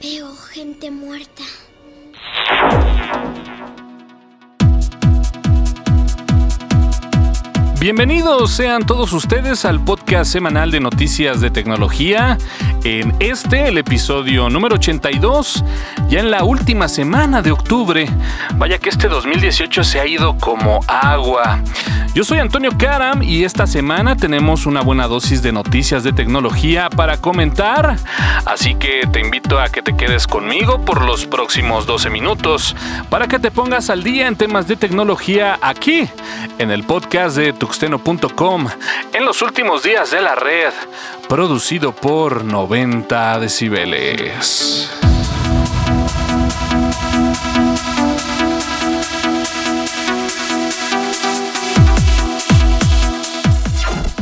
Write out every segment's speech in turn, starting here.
Veo gente muerta. Bienvenidos sean todos ustedes al podcast semanal de noticias de tecnología. En este, el episodio número 82, ya en la última semana de octubre. Vaya que este 2018 se ha ido como agua. Yo soy Antonio Karam y esta semana tenemos una buena dosis de noticias de tecnología para comentar. Así que te invito a que te quedes conmigo por los próximos 12 minutos para que te pongas al día en temas de tecnología aquí en el podcast de tuxteno.com en los últimos días de la red, producido por 90 decibeles.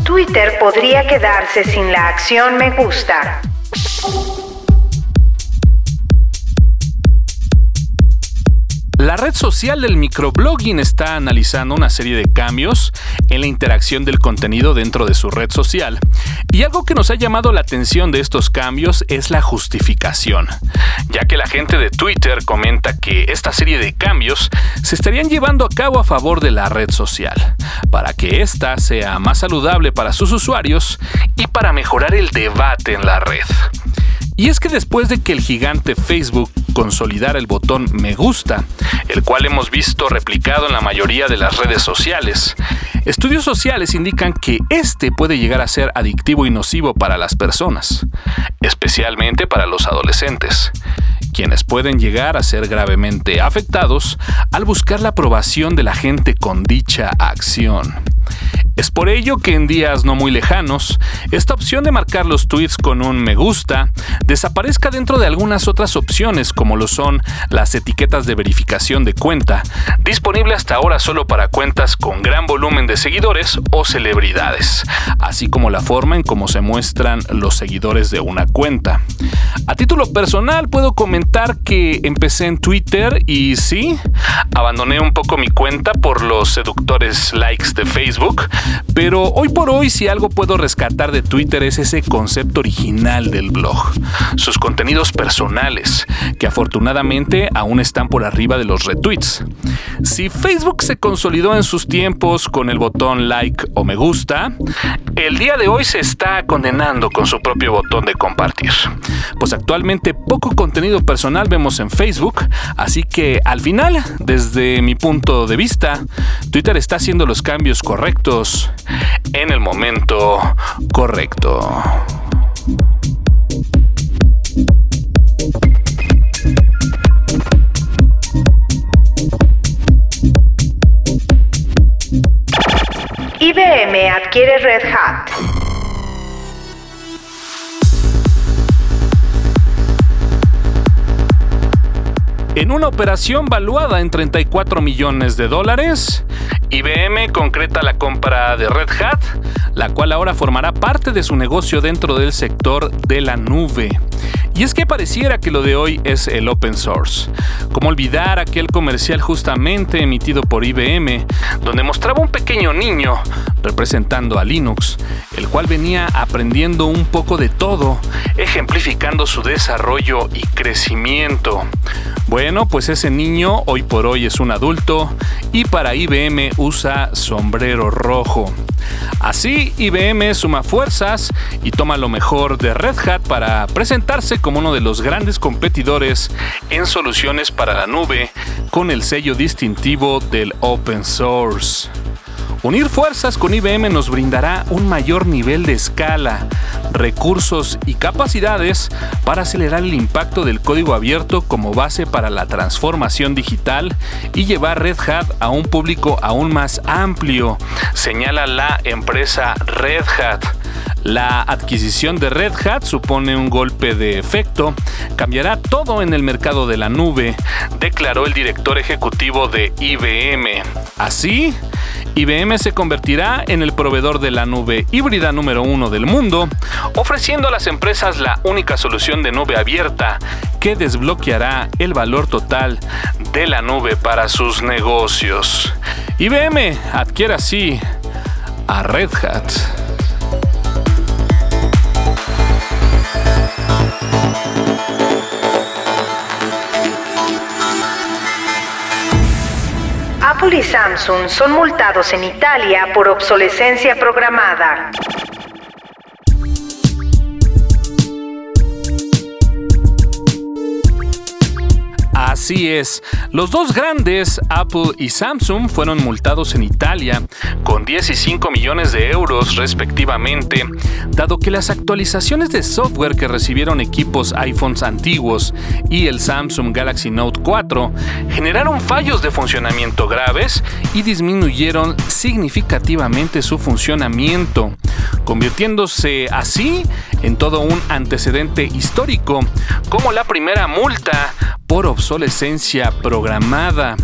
Twitter podría quedarse sin la acción me gusta. La red social del microblogging está analizando una serie de cambios en la interacción del contenido dentro de su red social. Y algo que nos ha llamado la atención de estos cambios es la justificación, ya que la gente de Twitter comenta que esta serie de cambios se estarían llevando a cabo a favor de la red social, para que ésta sea más saludable para sus usuarios y para mejorar el debate en la red. Y es que después de que el gigante Facebook consolidara el botón me gusta, el cual hemos visto replicado en la mayoría de las redes sociales, estudios sociales indican que este puede llegar a ser adictivo y nocivo para las personas, especialmente para los adolescentes, quienes pueden llegar a ser gravemente afectados al buscar la aprobación de la gente con dicha acción. Es por ello que en días no muy lejanos, esta opción de marcar los tweets con un me gusta desaparezca dentro de algunas otras opciones como lo son las etiquetas de verificación de cuenta, disponible hasta ahora solo para cuentas con gran volumen de seguidores o celebridades, así como la forma en cómo se muestran los seguidores de una cuenta. A título personal puedo comentar que empecé en Twitter y sí, abandoné un poco mi cuenta por los seductores likes de Facebook, pero hoy por hoy si algo puedo rescatar de Twitter es ese concepto original del blog, sus contenidos personales, que afortunadamente aún están por arriba de los retweets. Si Facebook se consolidó en sus tiempos con el botón like o me gusta, el día de hoy se está condenando con su propio botón de compartir. Pues actualmente poco contenido personal vemos en Facebook, así que al final, desde mi punto de vista, Twitter está haciendo los cambios correctos en el momento correcto. IBM adquiere Red Hat. En una operación valuada en 34 millones de dólares, IBM concreta la compra de Red Hat, la cual ahora formará parte de su negocio dentro del sector de la nube. Y es que pareciera que lo de hoy es el open source. Como olvidar aquel comercial justamente emitido por IBM, donde mostraba un pequeño niño representando a Linux, el cual venía aprendiendo un poco de todo, ejemplificando su desarrollo y crecimiento. Bueno, pues ese niño hoy por hoy es un adulto y para IBM usa sombrero rojo. Así, IBM suma fuerzas y toma lo mejor de Red Hat para presentarse como uno de los grandes competidores en soluciones para la nube con el sello distintivo del open source. Unir fuerzas con IBM nos brindará un mayor nivel de escala, recursos y capacidades para acelerar el impacto del código abierto como base para la transformación digital y llevar Red Hat a un público aún más amplio, señala la empresa Red Hat. La adquisición de Red Hat supone un golpe de efecto, cambiará todo en el mercado de la nube, declaró el director ejecutivo de IBM. Así, IBM se convertirá en el proveedor de la nube híbrida número uno del mundo, ofreciendo a las empresas la única solución de nube abierta que desbloqueará el valor total de la nube para sus negocios. IBM adquiere así a Red Hat. Apple y Samsung son multados en Italia por obsolescencia programada. Así es, los dos grandes, Apple y Samsung, fueron multados en Italia con 10 y 5 millones de euros respectivamente, dado que las actualizaciones de software que recibieron equipos iPhones antiguos y el Samsung Galaxy Note 4 generaron fallos de funcionamiento graves y disminuyeron significativamente su funcionamiento, convirtiéndose así en todo un antecedente histórico, como la primera multa por obsolescencia programada.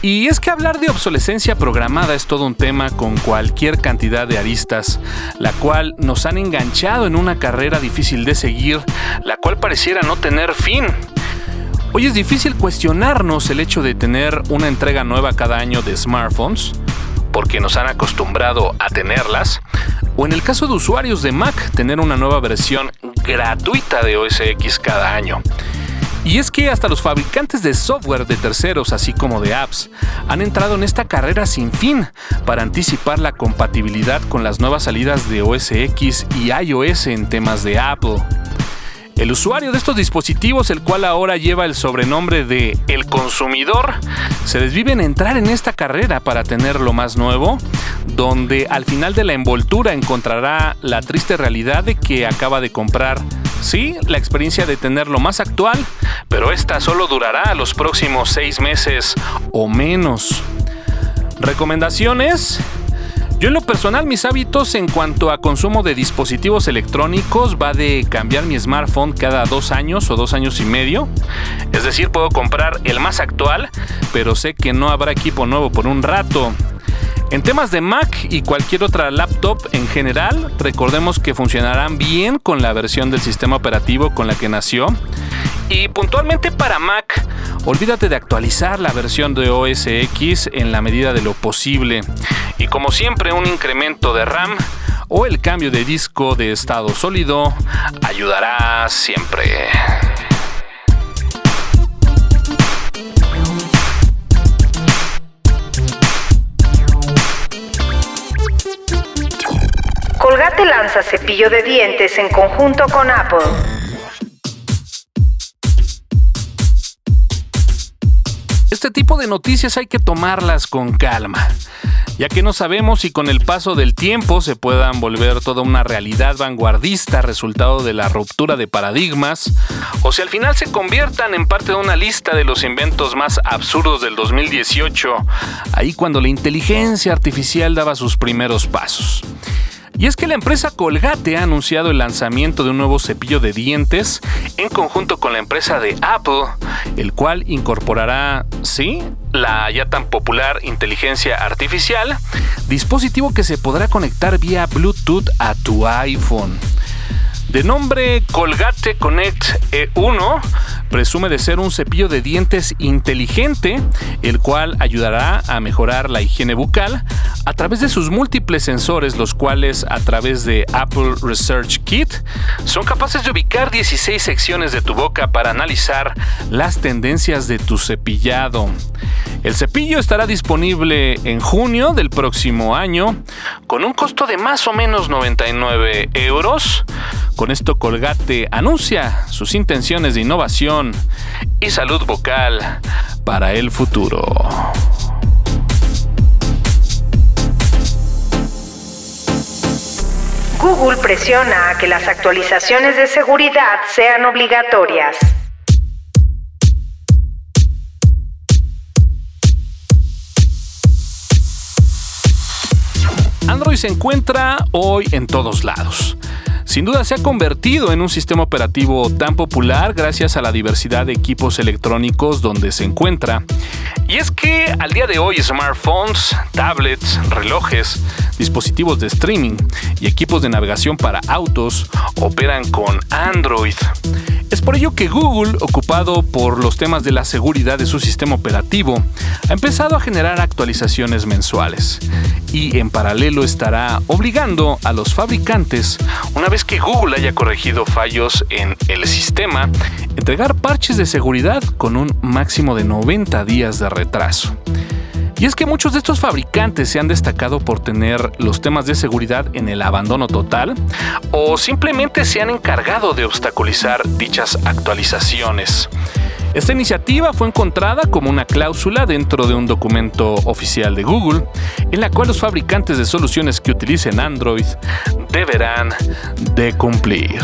Y es que hablar de obsolescencia programada es todo un tema con cualquier cantidad de aristas, la cual nos han enganchado en una carrera difícil de seguir, la cual pareciera no tener fin. Hoy es difícil cuestionarnos el hecho de tener una entrega nueva cada año de smartphones, porque nos han acostumbrado a tenerlas, o en el caso de usuarios de Mac, tener una nueva versión gratuita de OS X cada año. Y es que hasta los fabricantes de software de terceros, así como de apps, han entrado en esta carrera sin fin para anticipar la compatibilidad con las nuevas salidas de OS X y iOS en temas de Apple. El usuario de estos dispositivos, el cual ahora lleva el sobrenombre de El Consumidor, se desvive en entrar en esta carrera para tener lo más nuevo, donde al final de la envoltura encontrará la triste realidad de que acaba de comprar, sí, la experiencia de tener lo más actual, pero esta solo durará los próximos seis meses o menos. Recomendaciones. Yo en lo personal mis hábitos en cuanto a consumo de dispositivos electrónicos va de cambiar mi smartphone cada dos años o dos años y medio. Es decir, puedo comprar el más actual, pero sé que no habrá equipo nuevo por un rato. En temas de Mac y cualquier otra laptop en general, recordemos que funcionarán bien con la versión del sistema operativo con la que nació. Y puntualmente para Mac, olvídate de actualizar la versión de OS X en la medida de lo posible. Y como siempre, un incremento de RAM o el cambio de disco de estado sólido ayudará siempre. Colgate lanza cepillo de dientes en conjunto con Apple. Este tipo de noticias hay que tomarlas con calma, ya que no sabemos si con el paso del tiempo se puedan volver toda una realidad vanguardista resultado de la ruptura de paradigmas, o si al final se conviertan en parte de una lista de los inventos más absurdos del 2018, ahí cuando la inteligencia artificial daba sus primeros pasos. Y es que la empresa Colgate ha anunciado el lanzamiento de un nuevo cepillo de dientes en conjunto con la empresa de Apple, el cual incorporará, sí, la ya tan popular inteligencia artificial, dispositivo que se podrá conectar vía Bluetooth a tu iPhone. De nombre Colgate Connect E1, presume de ser un cepillo de dientes inteligente, el cual ayudará a mejorar la higiene bucal a través de sus múltiples sensores, los cuales a través de Apple Research Kit son capaces de ubicar 16 secciones de tu boca para analizar las tendencias de tu cepillado. El cepillo estará disponible en junio del próximo año con un costo de más o menos 99 euros. Con esto Colgate anuncia sus intenciones de innovación y salud vocal para el futuro. Google presiona a que las actualizaciones de seguridad sean obligatorias. Android se encuentra hoy en todos lados. Sin duda se ha convertido en un sistema operativo tan popular gracias a la diversidad de equipos electrónicos donde se encuentra. Y es que al día de hoy smartphones, tablets, relojes, dispositivos de streaming y equipos de navegación para autos operan con Android. Es por ello que Google, ocupado por los temas de la seguridad de su sistema operativo, ha empezado a generar actualizaciones mensuales y en paralelo estará obligando a los fabricantes, una vez que Google haya corregido fallos en el sistema, entregar parches de seguridad con un máximo de 90 días de retraso. Y es que muchos de estos fabricantes se han destacado por tener los temas de seguridad en el abandono total o simplemente se han encargado de obstaculizar dichas actualizaciones. Esta iniciativa fue encontrada como una cláusula dentro de un documento oficial de Google, en la cual los fabricantes de soluciones que utilicen Android deberán de cumplir.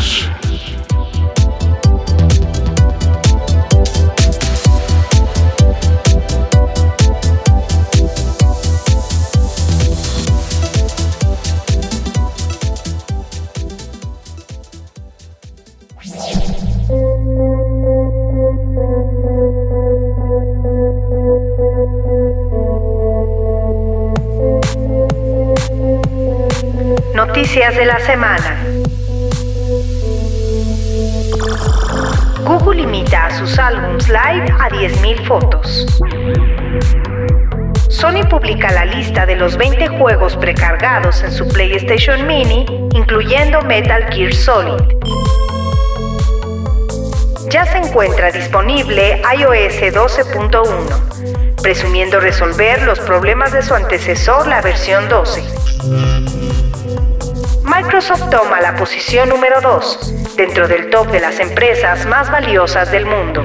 Álbums live a 10.000 fotos. Sony publica la lista de los 20 juegos precargados en su PlayStation Mini, incluyendo Metal Gear Solid. Ya se encuentra disponible iOS 12.1, presumiendo resolver los problemas de su antecesor, la versión 12. Microsoft toma la posición número 2 dentro del top de las empresas más valiosas del mundo.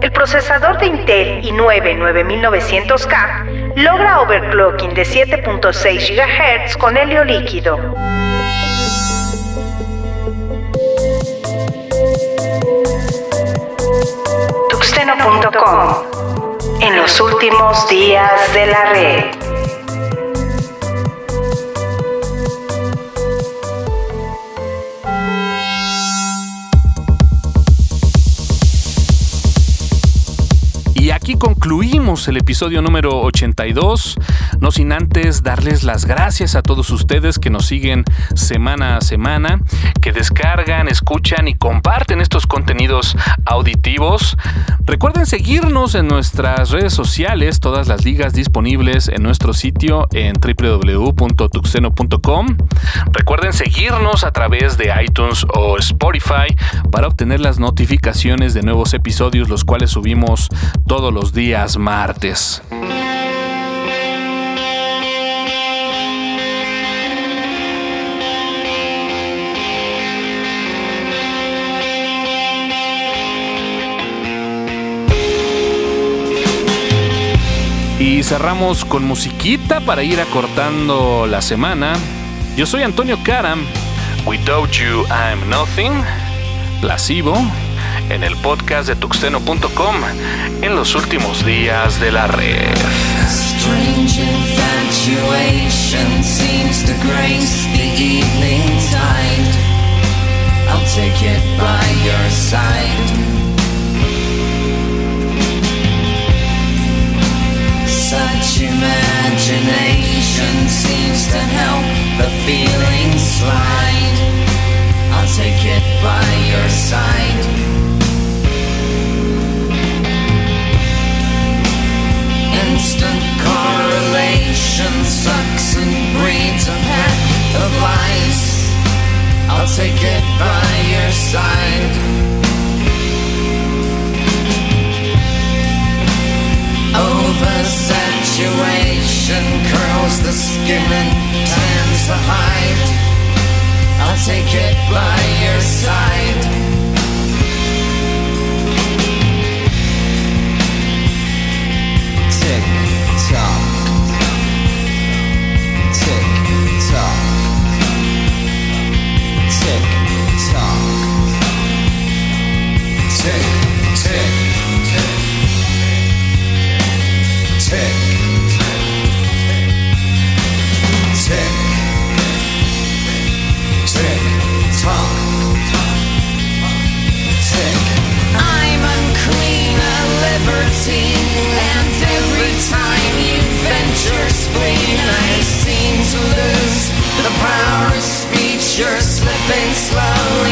El procesador de Intel i9 9900K logra overclocking de 7.6 GHz con helio líquido. Tuxteno.com En los últimos días de la red. Aquí concluimos el episodio número 82, no sin antes darles las gracias a todos ustedes que nos siguen semana a semana, que descargan, escuchan y comparten estos contenidos auditivos. Recuerden seguirnos en nuestras redes sociales, todas las ligas disponibles en nuestro sitio en www.tuxeno.com. Recuerden seguirnos a través de iTunes o Spotify para obtener las notificaciones de nuevos episodios, los cuales subimos todos los días martes. Y cerramos con musiquita para ir acortando la semana. Yo soy Antonio Karam. Without you, I'm nothing. Placebo en el podcast de tuxteno.com en los últimos días de la red. Such imagination seems to help the feeling slide. I'll take it by your side. The skin and tans the hide. I'll take it by your side. you're slipping slow.